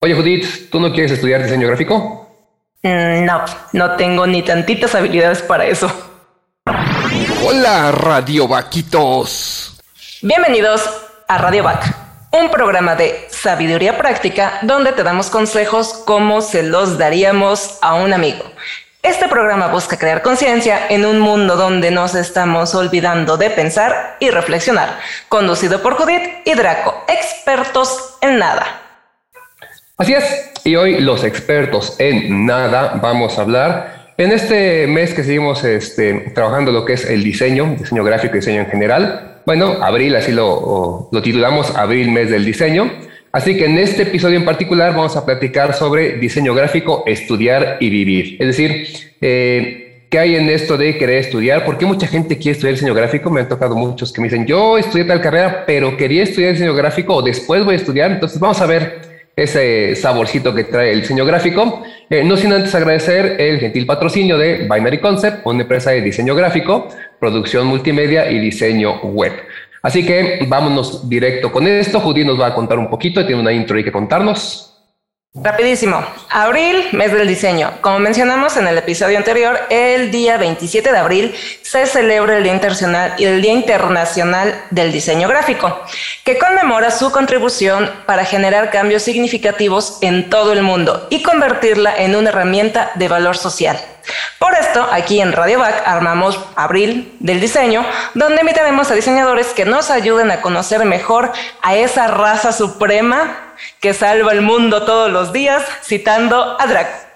Oye, Judith, ¿tú no quieres estudiar diseño gráfico? Mm, no, no tengo ni tantitas habilidades para eso. Hola, Radio Vaquitos. Bienvenidos a Radio Vac, un programa de sabiduría práctica donde te damos consejos como se los daríamos a un amigo. Este programa busca crear conciencia en un mundo donde nos estamos olvidando de pensar y reflexionar. Conducido por Judith y Draco, expertos en nada. Así es, y hoy los expertos en nada vamos a hablar en este mes que seguimos este, trabajando lo que es el diseño, diseño gráfico y diseño en general. Bueno, abril, así lo, lo titulamos, abril, mes del diseño. Así que en este episodio en particular vamos a platicar sobre diseño gráfico, estudiar y vivir. Es decir, eh, ¿qué hay en esto de querer estudiar? ¿Por qué mucha gente quiere estudiar diseño gráfico? Me han tocado muchos que me dicen, yo estudié tal carrera, pero quería estudiar diseño gráfico o después voy a estudiar. Entonces vamos a ver ese saborcito que trae el diseño gráfico. Eh, no sin antes agradecer el gentil patrocinio de Binary Concept, una empresa de diseño gráfico, producción multimedia y diseño web. Así que vámonos directo con esto. Judy nos va a contar un poquito, tiene una intro y que contarnos. Rapidísimo. Abril, mes del diseño. Como mencionamos en el episodio anterior, el día 27 de abril se celebra el Día Internacional el Día Internacional del Diseño Gráfico, que conmemora su contribución para generar cambios significativos en todo el mundo y convertirla en una herramienta de valor social. Por esto, aquí en Radio Back armamos Abril del Diseño, donde invitaremos a diseñadores que nos ayuden a conocer mejor a esa raza suprema que salva el mundo todos los días, citando a Draco.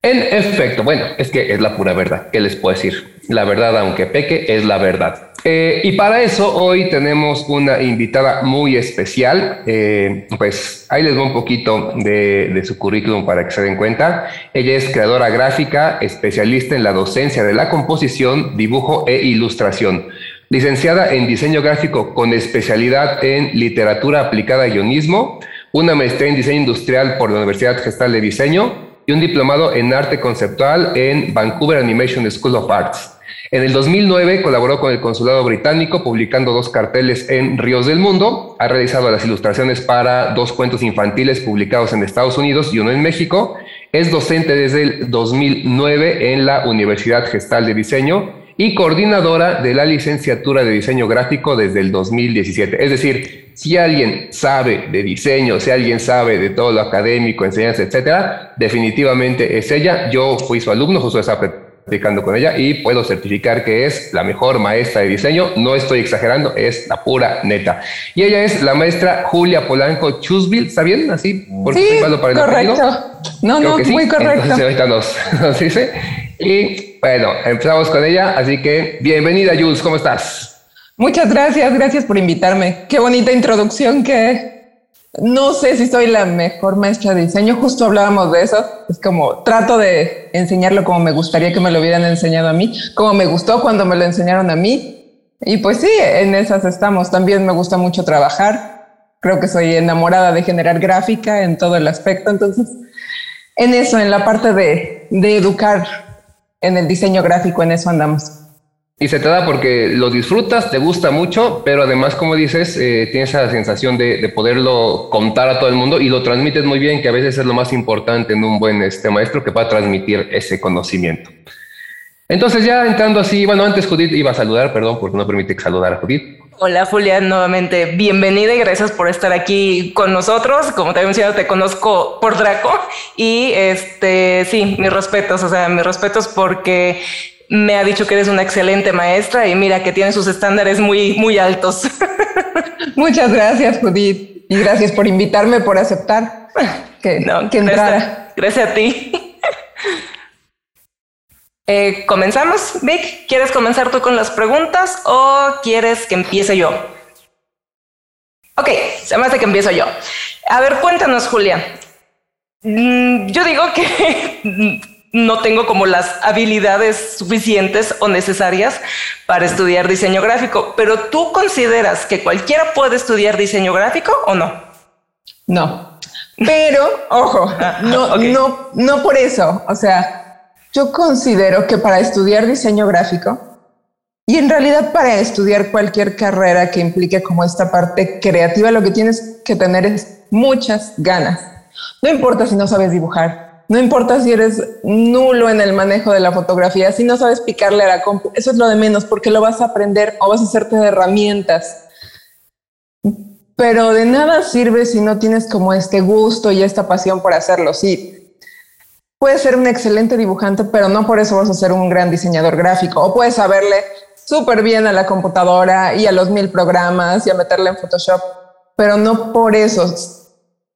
En efecto, bueno, es que es la pura verdad. ¿Qué les puedo decir? La verdad, aunque peque, es la verdad. Eh, y para eso hoy tenemos una invitada muy especial. Eh, pues ahí les voy un poquito de, de, su currículum para que se den cuenta. Ella es creadora gráfica, especialista en la docencia de la composición, dibujo e ilustración licenciada en diseño gráfico con especialidad en literatura aplicada a guionismo, una maestría en diseño industrial por la Universidad Gestal de Diseño y un diplomado en arte conceptual en Vancouver Animation School of Arts. En el 2009 colaboró con el Consulado Británico publicando dos carteles en Ríos del Mundo. Ha realizado las ilustraciones para dos cuentos infantiles publicados en Estados Unidos y uno en México. Es docente desde el 2009 en la Universidad Gestal de Diseño y coordinadora de la licenciatura de diseño gráfico desde el 2017. Es decir, si alguien sabe de diseño, si alguien sabe de todo lo académico, enseñanza, etcétera, definitivamente es ella. Yo fui su alumno, justo estaba platicando con ella y puedo certificar que es la mejor maestra de diseño. No estoy exagerando, es la pura neta. Y ella es la maestra Julia Polanco Chusville, ¿está bien? Así, porque sí, para el correcto. No, no, muy correcto. Entonces ahorita nos, nos dice. Y bueno, empezamos con ella, así que bienvenida Jules, ¿cómo estás? Muchas gracias, gracias por invitarme. Qué bonita introducción que no sé si soy la mejor maestra de diseño, justo hablábamos de eso, es como trato de enseñarlo como me gustaría que me lo hubieran enseñado a mí, como me gustó cuando me lo enseñaron a mí. Y pues sí, en esas estamos. También me gusta mucho trabajar. Creo que soy enamorada de generar gráfica en todo el aspecto. Entonces, en eso, en la parte de, de educar en el diseño gráfico, en eso andamos. Y se te da porque lo disfrutas, te gusta mucho, pero además, como dices, eh, tienes esa sensación de, poderlo contar a todo el mundo y lo transmites muy bien, que a veces es lo más importante en un buen este, maestro que pueda transmitir ese conocimiento. Entonces, ya entrando así, bueno, antes Judith iba a saludar, perdón, porque no permite saludar a Judith. Hola Julia, nuevamente bienvenida y gracias por estar aquí con nosotros. Como te había mencionado, te conozco por Draco y este, sí, mis respetos, o sea, mis respetos porque me ha dicho que eres una excelente maestra y mira que tiene sus estándares muy, muy altos. Muchas gracias, Judith, y gracias por invitarme, por aceptar que, no, que entrara. gracias a ti. Eh, ¿Comenzamos? Vic, ¿quieres comenzar tú con las preguntas o quieres que empiece yo? Ok, se me hace que empiezo yo. A ver, cuéntanos, Julia. Mm, yo digo que no tengo como las habilidades suficientes o necesarias para estudiar diseño gráfico, pero ¿tú consideras que cualquiera puede estudiar diseño gráfico o no? No, pero ojo, ah, no, no, no por eso. O sea, yo considero que para estudiar diseño gráfico Y en realidad para estudiar cualquier carrera que implique como esta parte creativa, lo que tienes que tener es muchas ganas. No importa si no sabes dibujar, no importa si eres nulo en el manejo de la fotografía, si no sabes picarle a la compu, eso es lo de menos porque lo vas a aprender o vas a hacerte de herramientas. Pero de nada sirve si no tienes como este gusto y esta pasión por hacerlo. Sí, puedes ser un excelente dibujante, pero no por eso vas a ser un gran diseñador gráfico. O puedes saberle súper bien a la computadora y a los mil programas y a meterle en Photoshop, pero no por eso.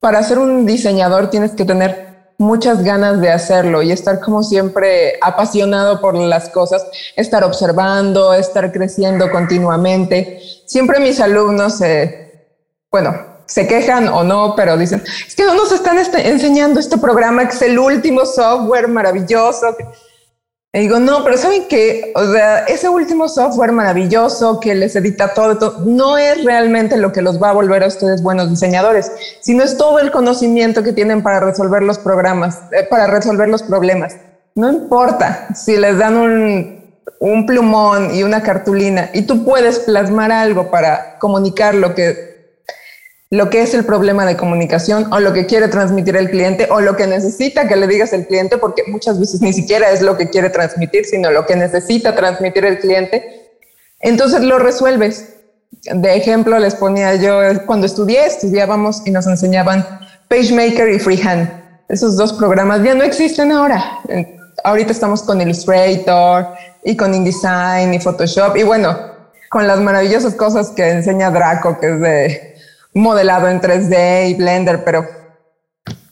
Para ser un diseñador tienes que tener muchas ganas de hacerlo y estar como siempre apasionado por las cosas, estar observando, estar creciendo continuamente. Siempre mis alumnos, eh, bueno, se quejan o no, pero dicen, es que no nos están este, enseñando este programa que es el último software maravilloso. Y digo, no, pero ¿saben que O sea, ese último software maravilloso que les edita todo, no es realmente lo que los va a volver a ustedes buenos diseñadores, sino es todo el conocimiento que tienen para resolver los programas, eh, para resolver los problemas. No importa si les dan un plumón y una cartulina y tú puedes plasmar algo para comunicar lo que lo que es el problema de comunicación o lo que quiere transmitir el cliente o lo que necesita que le digas el cliente, porque muchas veces ni siquiera es lo que quiere transmitir, sino lo que necesita transmitir el cliente. Entonces lo resuelves. De ejemplo, les ponía yo, cuando estudié, estudiábamos y nos enseñaban PageMaker y Freehand. Esos dos programas ya no existen ahora. Ahorita estamos con Illustrator y con InDesign y Photoshop y bueno, con las maravillosas cosas que enseña Draco, que es de modelado en 3D y Blender, pero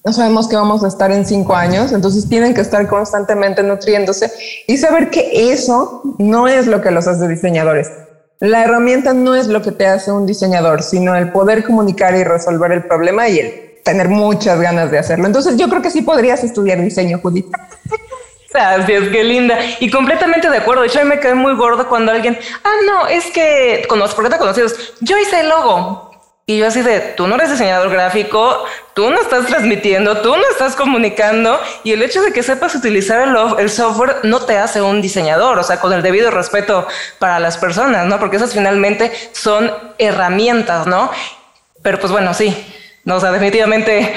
no sabemos que vamos a estar en cinco años, entonces tienen que estar constantemente nutriéndose y saber que eso no es lo que los hace diseñadores. La herramienta no es lo que te hace un diseñador, sino el poder comunicar y resolver el problema y el tener muchas ganas de hacerlo. Entonces yo creo que sí podrías estudiar diseño, Judith. Es, qué linda. Y completamente de acuerdo. De hecho, me quedé muy gordo cuando alguien, ah, no, es que con los proyectos conocidos, yo hice el logo. Y yo así de, tú no eres diseñador gráfico, tú no estás transmitiendo, tú no estás comunicando y el hecho de que sepas utilizar el, software no te hace un diseñador, o sea, con el debido respeto para las personas, ¿no? Porque esas finalmente son herramientas, ¿no? Pero pues bueno, sí, no, o sea, definitivamente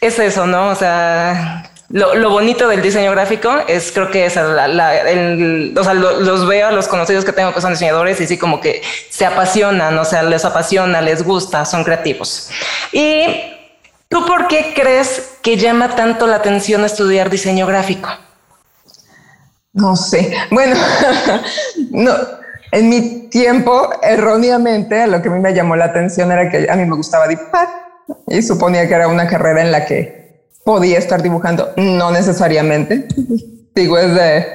es eso, ¿no? O sea, lo, bonito del diseño gráfico es, creo que es los veo a los conocidos que tengo que son diseñadores y sí como que se apasionan, o sea, les apasiona, les gusta, son creativos. ¿Y tú por qué crees que llama tanto la atención estudiar diseño gráfico? No sé. Bueno, no, en mi tiempo, erróneamente, lo que a mí me llamó la atención era que a mí me gustaba dibujar y suponía que era una carrera en la que podía estar dibujando, no necesariamente. Digo, es de,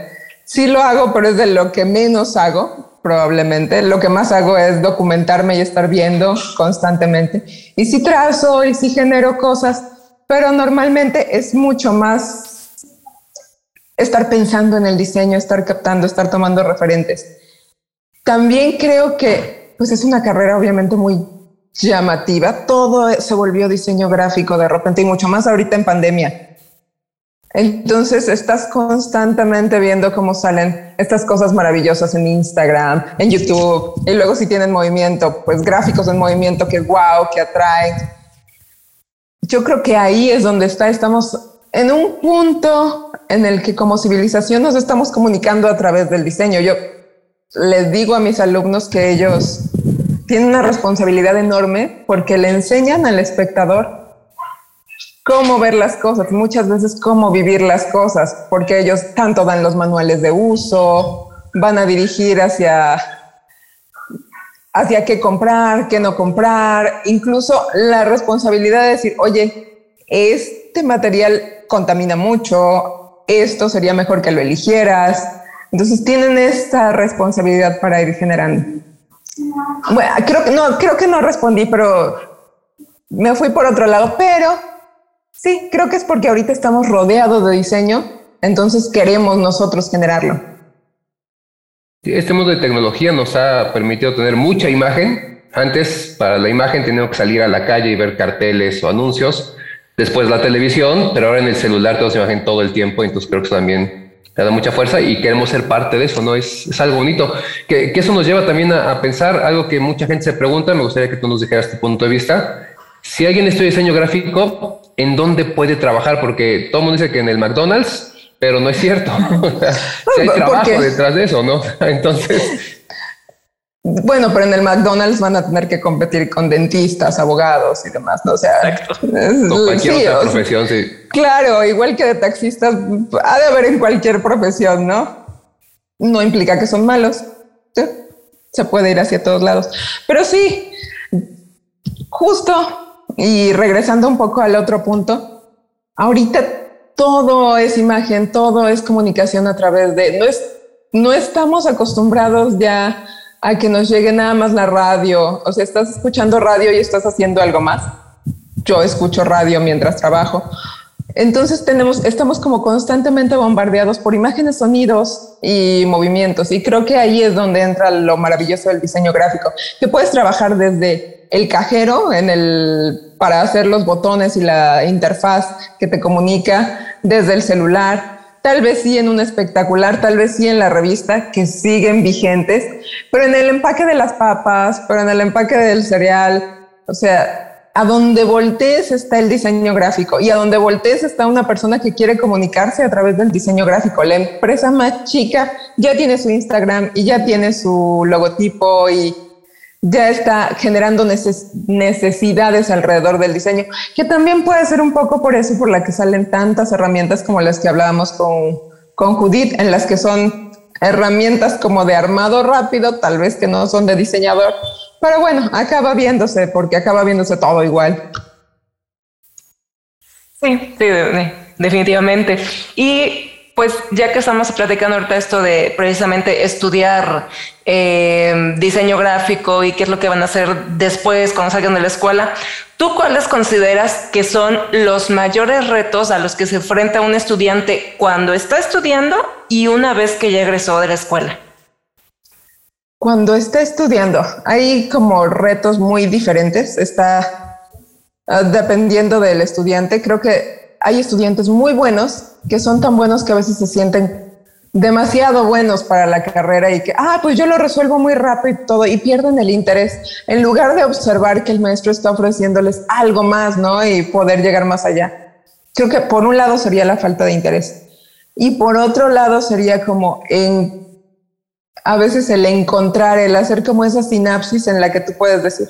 sí lo hago, pero es de lo que menos hago, probablemente. Lo que más hago es documentarme y estar viendo constantemente. Y sí trazo y sí genero cosas, pero normalmente es mucho más estar pensando en el diseño, estar captando, estar tomando referentes. También creo que pues es una carrera obviamente muy llamativa. Todo se volvió diseño gráfico de repente y mucho más ahorita en pandemia. Entonces estás constantemente viendo cómo salen estas cosas maravillosas en Instagram, en YouTube, y luego si tienen movimiento, pues gráficos en movimiento que wow, que atraen. Yo creo que ahí es donde está, estamos en un punto en el que como civilización nos estamos comunicando a través del diseño. Yo les digo a mis alumnos que ellos tienen una responsabilidad enorme porque le enseñan al espectador cómo ver las cosas, muchas veces cómo vivir las cosas, porque ellos tanto dan los manuales de uso, van a dirigir hacia, hacia qué comprar, qué no comprar, incluso la responsabilidad de decir, oye, este material contamina mucho, esto sería mejor que lo eligieras. Entonces tienen esta responsabilidad para ir generando. Creo que no, creo que no respondí, pero me fui por otro lado, pero sí, creo que es porque ahorita estamos rodeados de diseño, entonces queremos nosotros generarlo. Este mundo de tecnología nos ha permitido tener mucha imagen. Antes, para la imagen, teníamos que salir a la calle y ver carteles o anuncios. Después la televisión, pero ahora en el celular tenemos imagen todo el tiempo, entonces creo que también da mucha fuerza y queremos ser parte de eso, ¿no? Es, es algo bonito. Que, que, eso nos lleva también a, a, pensar algo que mucha gente se pregunta, me gustaría que tú nos dijeras tu punto de vista. Si alguien estudia diseño gráfico, ¿en dónde puede trabajar? Porque todo el mundo dice que en el McDonald's, pero no es cierto. si hay trabajo detrás de eso, ¿no? Entonces... Bueno, pero en el McDonald's van a tener que competir con dentistas, abogados y demás, ¿no? O sea, cualquier otra profesión, sí. Claro, igual que de taxistas, ha de haber en cualquier profesión, ¿no? No implica que son malos. Se puede ir hacia todos lados. Pero sí, justo, y regresando un poco al otro punto, ahorita todo es imagen, todo es comunicación a través de, no, es, no estamos acostumbrados ya a que nos llegue nada más la radio. O sea, estás escuchando radio y estás haciendo algo más. Yo escucho radio mientras trabajo. Entonces tenemos, estamos como constantemente bombardeados por imágenes, sonidos y movimientos. Y creo que ahí es donde entra lo maravilloso del diseño gráfico, que puedes trabajar desde el cajero en el, para hacer los botones y la interfaz que te comunica, desde el celular, tal vez sí en un espectacular, tal vez sí en la revista, que siguen vigentes, pero en el empaque de las papas, pero en el empaque del cereal, o sea, a donde voltees está el diseño gráfico y a donde voltees está una persona que quiere comunicarse a través del diseño gráfico. La empresa más chica ya tiene su Instagram y ya tiene su logotipo y ya está generando necesidades alrededor del diseño, que también puede ser un poco por eso por la que salen tantas herramientas como las que hablábamos con, con Judith, en las que son herramientas como de armado rápido, tal vez que no son de diseñador, pero bueno, acaba viéndose porque acaba viéndose todo igual. Sí, sí, definitivamente. Y pues ya que estamos platicando ahorita esto de precisamente estudiar eh, diseño gráfico y qué es lo que van a hacer después cuando salgan de la escuela, ¿tú cuáles consideras que son los mayores retos a los que se enfrenta un estudiante cuando está estudiando y una vez que ya egresó de la escuela? Cuando está estudiando, hay como retos muy diferentes. Está ah, dependiendo del estudiante. Creo que hay estudiantes muy buenos que son tan buenos que a veces se sienten demasiado buenos para la carrera y que, ah, pues yo lo resuelvo muy rápido y todo, y pierden el interés en lugar de observar que el maestro está ofreciéndoles algo más, ¿no? Y poder llegar más allá. Creo que por un lado sería la falta de interés y por otro lado sería como en a veces el encontrar, el hacer como esa sinapsis en la que tú puedes decir,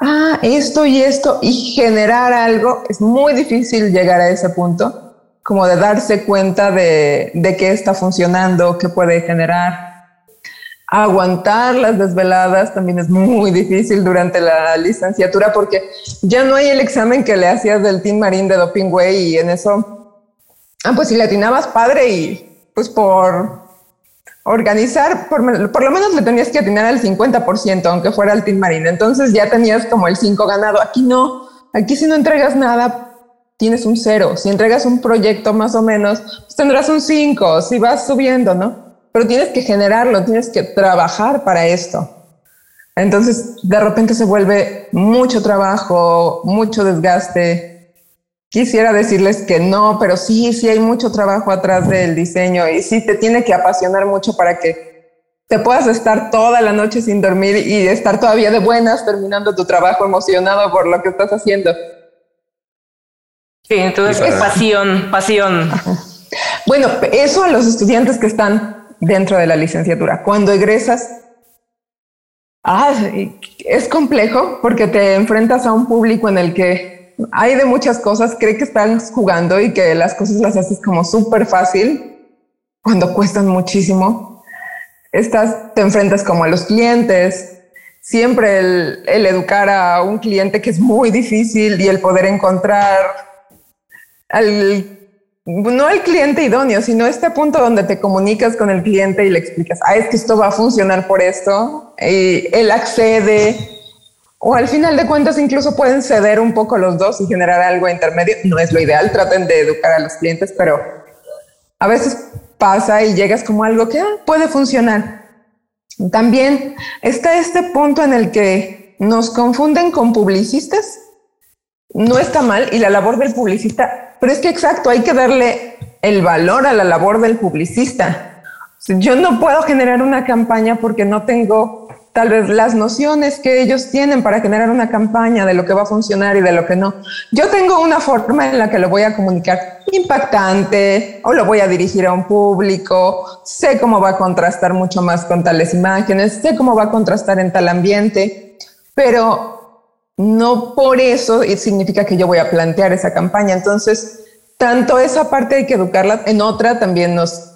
ah, esto y esto y generar algo, es muy difícil llegar a ese punto como de darse cuenta de, de qué está funcionando, qué puede generar. Aguantar las desveladas también es muy difícil durante la licenciatura porque ya no hay el examen que le hacías del Team Marín de Doping Way y en eso, ah, pues si le atinabas padre y pues por organizar, por, lo menos le tenías que atinar al 50%, aunque fuera el Team Marín. Entonces ya tenías como el 5 ganado. Aquí no, aquí si no entregas nada, tienes un cero. Si entregas un proyecto más o menos, pues tendrás un cinco, si vas subiendo, ¿no? Pero tienes que generarlo, tienes que trabajar para esto. Entonces, de repente se vuelve mucho trabajo, mucho desgaste. Quisiera decirles que no, pero sí, sí hay mucho trabajo atrás del diseño y sí te tiene que apasionar mucho para que te puedas estar toda la noche sin dormir y estar todavía de buenas terminando tu trabajo emocionado por lo que estás haciendo. Sí, entonces es pasión, pasión. Bueno, eso a los estudiantes que están dentro de la licenciatura. Cuando egresas, ah, es complejo porque te enfrentas a un público en el que hay de muchas cosas, cree que están jugando y que las cosas las haces como súper fácil cuando cuestan muchísimo. Estás, te enfrentas como a los clientes, siempre el, el educar a un cliente que es muy difícil y el poder encontrar al, no al cliente idóneo, sino este punto donde te comunicas con el cliente y le explicas, ah, es que esto va a funcionar por esto, y él accede, o al final de cuentas incluso pueden ceder un poco los dos y generar algo intermedio. No es lo ideal, traten de educar a los clientes, pero a veces pasa y llegas como algo que ah, puede funcionar. También está este punto en el que nos confunden con publicistas. No está mal y la labor del publicista pero es que exacto, hay que darle el valor a la labor del publicista. Yo no puedo generar una campaña porque no tengo tal vez las nociones que ellos tienen para generar una campaña de lo que va a funcionar y de lo que no. Yo tengo una forma en la que lo voy a comunicar impactante o lo voy a dirigir a un público, sé cómo va a contrastar mucho más con tales imágenes, sé cómo va a contrastar en tal ambiente, pero no por eso significa que yo voy a plantear esa campaña. Entonces, tanto esa parte hay que educarla, en otra también nos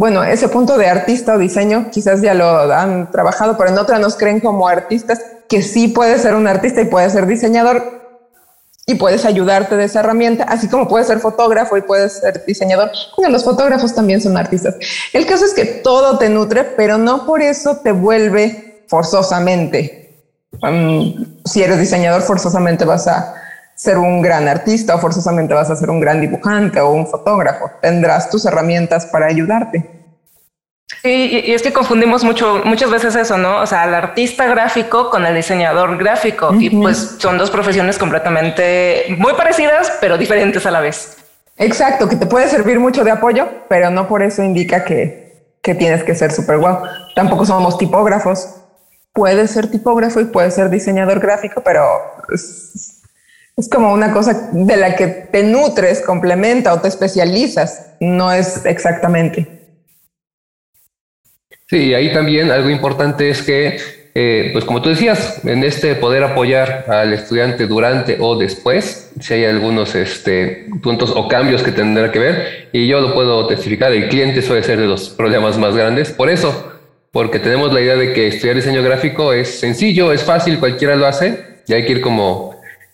bueno, ese punto de artista o diseño quizás ya lo han trabajado, pero en otra nos creen como artistas que sí puedes ser un artista y puedes ser diseñador y puedes ayudarte de esa herramienta, así como puedes ser fotógrafo y puedes ser diseñador. Bueno, los fotógrafos también son artistas. El caso es que todo te nutre, pero no por eso te vuelve forzosamente. Um, si eres diseñador, forzosamente vas a ser un gran artista o forzosamente vas a ser un gran dibujante o un fotógrafo. Tendrás tus herramientas para ayudarte. Sí, y es que confundimos mucho, muchas veces eso, ¿no? O sea, el artista gráfico con el diseñador gráfico. Y pues son dos profesiones completamente muy parecidas, pero diferentes a la vez. Exacto, que te puede servir mucho de apoyo, pero no por eso indica que, que tienes que ser súper guau. Tampoco somos tipógrafos. Puedes ser tipógrafo y puedes ser diseñador gráfico, pero es como una cosa de la que te nutres, complementa o te especializas, no es exactamente. Sí, ahí también algo importante es que, eh, pues como tú decías, en este poder apoyar al estudiante durante o después, si hay algunos este, puntos o cambios que tendrá que ver, y yo lo puedo testificar, el cliente suele ser de los problemas más grandes, por eso, porque tenemos la idea de que estudiar diseño gráfico es sencillo, es fácil, cualquiera lo hace, y hay que ir como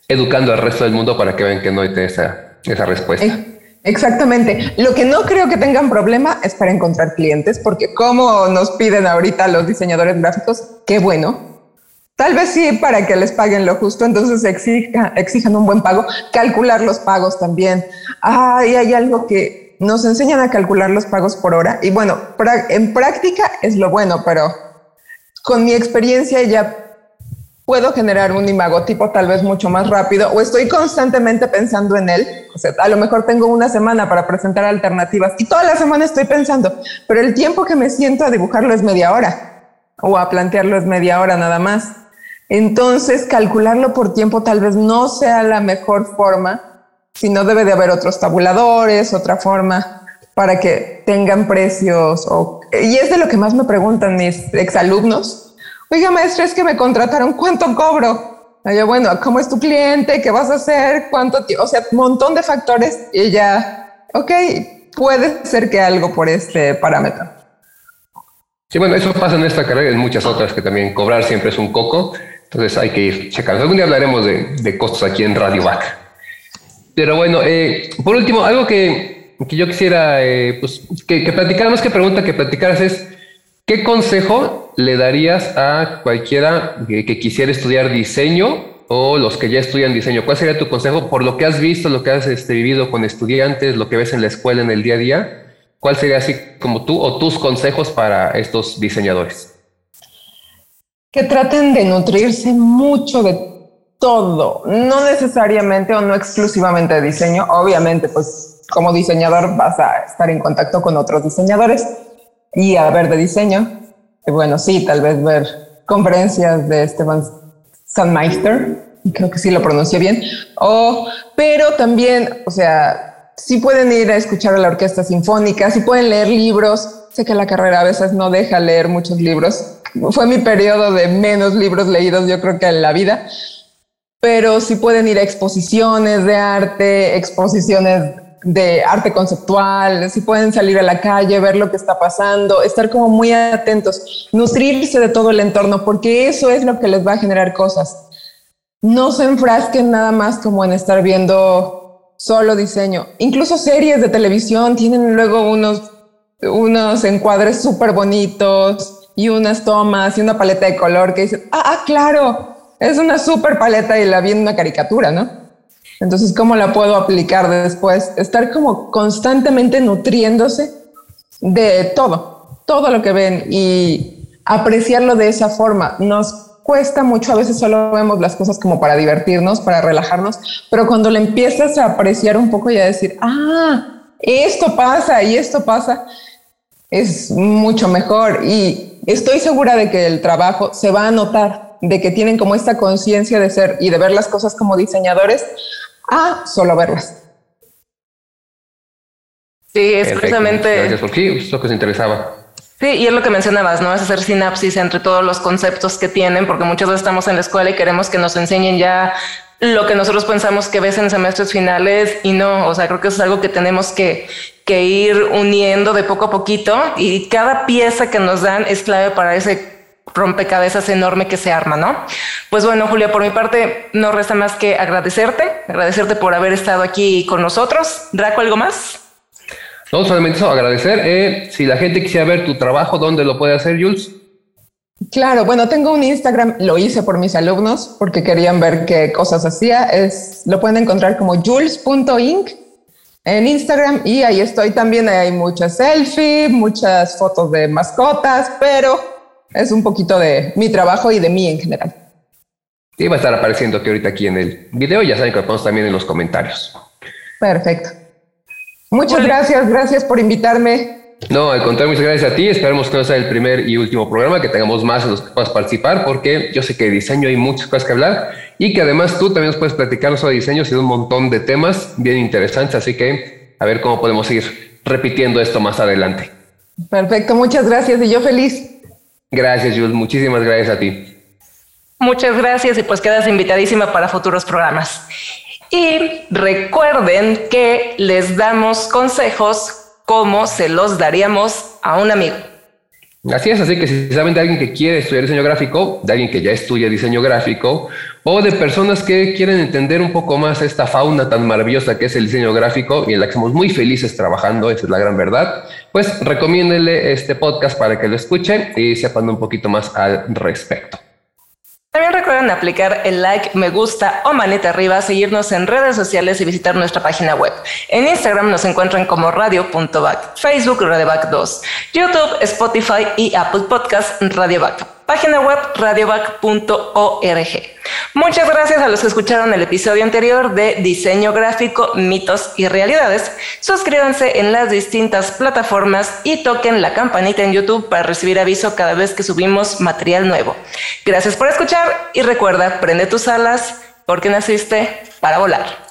educando al resto del mundo para que vean que no hay esa, esa respuesta. Exactamente. Lo que no creo que tengan problema es para encontrar clientes, porque como nos piden ahorita los diseñadores gráficos, qué bueno. Tal vez sí para que les paguen lo justo, entonces exija, exijan un buen pago, calcular los pagos también. Ah, hay algo que nos enseñan a calcular los pagos por hora. Y bueno, en práctica es lo bueno, pero con mi experiencia ya puedo generar un imagotipo tal vez mucho más rápido o estoy constantemente pensando en él. O sea, a lo mejor tengo una semana para presentar alternativas y toda la semana estoy pensando, pero el tiempo que me siento a dibujarlo es media hora o a plantearlo es media hora nada más. Entonces, calcularlo por tiempo tal vez no sea la mejor forma, sino debe de haber otros tabuladores, otra forma para que tengan precios. Y es de lo que más me preguntan mis exalumnos Oiga, maestra, es que me contrataron, ¿cuánto cobro? Yo, bueno, ¿cómo es tu cliente? ¿Qué vas a hacer? ¿Cuánto? O sea, un montón de factores y ya, ok, puede ser que algo por este parámetro. Sí, bueno, eso pasa en esta carrera y en muchas otras que también cobrar siempre es un coco. Entonces hay que ir checando. Algún día hablaremos de, costos aquí en Radio Back. Pero bueno, eh, por último, algo que, que yo quisiera eh, pues, que, que platicar, más que pregunta, que platicaras es ¿Qué consejo le darías a cualquiera que, quisiera estudiar diseño o los que ya estudian diseño? ¿Cuál sería tu consejo por lo que has visto, lo que has este, vivido con estudiantes, lo que ves en la escuela en el día a día? ¿Cuál sería así como tú o tus consejos para estos diseñadores? Que traten de nutrirse mucho de todo, no necesariamente o no exclusivamente de diseño. Obviamente, pues como diseñador vas a estar en contacto con otros diseñadores y a ver de diseño. Bueno, sí, tal vez ver conferencias de Esteban Sandmeister, creo que sí lo pronuncié bien, o, pero también, o sea, sí pueden ir a escuchar a la orquesta sinfónica, sí pueden leer libros. Sé que la carrera a veces no deja leer muchos libros. Fue mi periodo de menos libros leídos, yo creo que en la vida. Pero sí pueden ir a exposiciones de arte, exposiciones de arte conceptual, si pueden salir a la calle, ver lo que está pasando, estar como muy atentos, nutrirse de todo el entorno, porque eso es lo que les va a generar cosas. No se enfrasquen nada más como en estar viendo solo diseño. Incluso series de televisión tienen luego unos, unos encuadres súper bonitos y unas tomas y una paleta de color que dicen, ah, ah claro, es una súper paleta y la vi en una caricatura, ¿no? Entonces, ¿cómo la puedo aplicar después? Estar como constantemente nutriéndose de todo, todo lo que ven y apreciarlo de esa forma. Nos cuesta mucho, a veces solo vemos las cosas como para divertirnos, para relajarnos, pero cuando le empiezas a apreciar un poco y a decir, ah, esto pasa y esto pasa, es mucho mejor. Y estoy segura de que el trabajo se va a notar, de que tienen como esta conciencia de ser y de ver las cosas como diseñadores a solo verlas. Sí, es precisamente. Gracias por qué, es lo que se interesaba. Sí, y es lo que mencionabas, ¿no? Es hacer sinapsis entre todos los conceptos que tienen, porque muchas veces estamos en la escuela y queremos que nos enseñen ya lo que nosotros pensamos que ves en semestres finales y no, o sea, creo que eso es algo que tenemos que, que ir uniendo de poco a poquito y cada pieza que nos dan es clave para ese rompecabezas enorme que se arma, ¿no? Pues bueno, Julia, por mi parte no resta más que agradecerte, agradecerte por haber estado aquí con nosotros. Draco, ¿algo más? No, solamente eso, agradecer. Eh, si la gente quisiera ver tu trabajo, ¿dónde lo puede hacer, Jules? Claro, bueno, tengo un Instagram, lo hice por mis alumnos porque querían ver qué cosas hacía. Es, lo pueden encontrar como jules.inc en Instagram y ahí estoy también. Hay muchas selfies, muchas fotos de mascotas, pero es un poquito de mi trabajo y de mí en general. Y va a estar apareciendo aquí ahorita aquí en el video. Ya saben que lo ponemos también en los comentarios. Perfecto. Muchas gracias, gracias por invitarme. No, al contrario, muchas gracias a ti. Esperemos que no sea el primer y último programa, que tengamos más en los que puedas participar, porque yo sé que de diseño hay muchas cosas que hablar y que además tú también nos puedes platicar sobre diseño y un montón de temas bien interesantes. Así que a ver cómo podemos ir repitiendo esto más adelante. Perfecto, muchas gracias y yo feliz. Gracias, Jules. Muchísimas gracias a ti. Muchas gracias y pues quedas invitadísima para futuros programas. Y recuerden que les damos consejos como se los daríamos a un amigo. Así es, así que si saben de alguien que quiere estudiar diseño gráfico, de alguien que ya estudia diseño gráfico, o de personas que quieren entender un poco más esta fauna tan maravillosa que es el diseño gráfico y en la que somos muy felices trabajando, esa es la gran verdad, pues recomiéndenle este podcast para que lo escuchen y sepan un poquito más al respecto. También recuerden aplicar el like, me gusta o manita arriba, seguirnos en redes sociales y visitar nuestra página web. En Instagram nos encuentran como radio.back, Facebook radioback 2, YouTube, Spotify y Apple Podcast radioback página web radioback.org. Muchas gracias a los que escucharon el episodio anterior de Diseño Gráfico, Mitos y Realidades. Suscríbanse en las distintas plataformas y toquen la campanita en YouTube para recibir aviso cada vez que subimos material nuevo. Gracias por escuchar y recuerda, prende tus alas porque naciste para volar.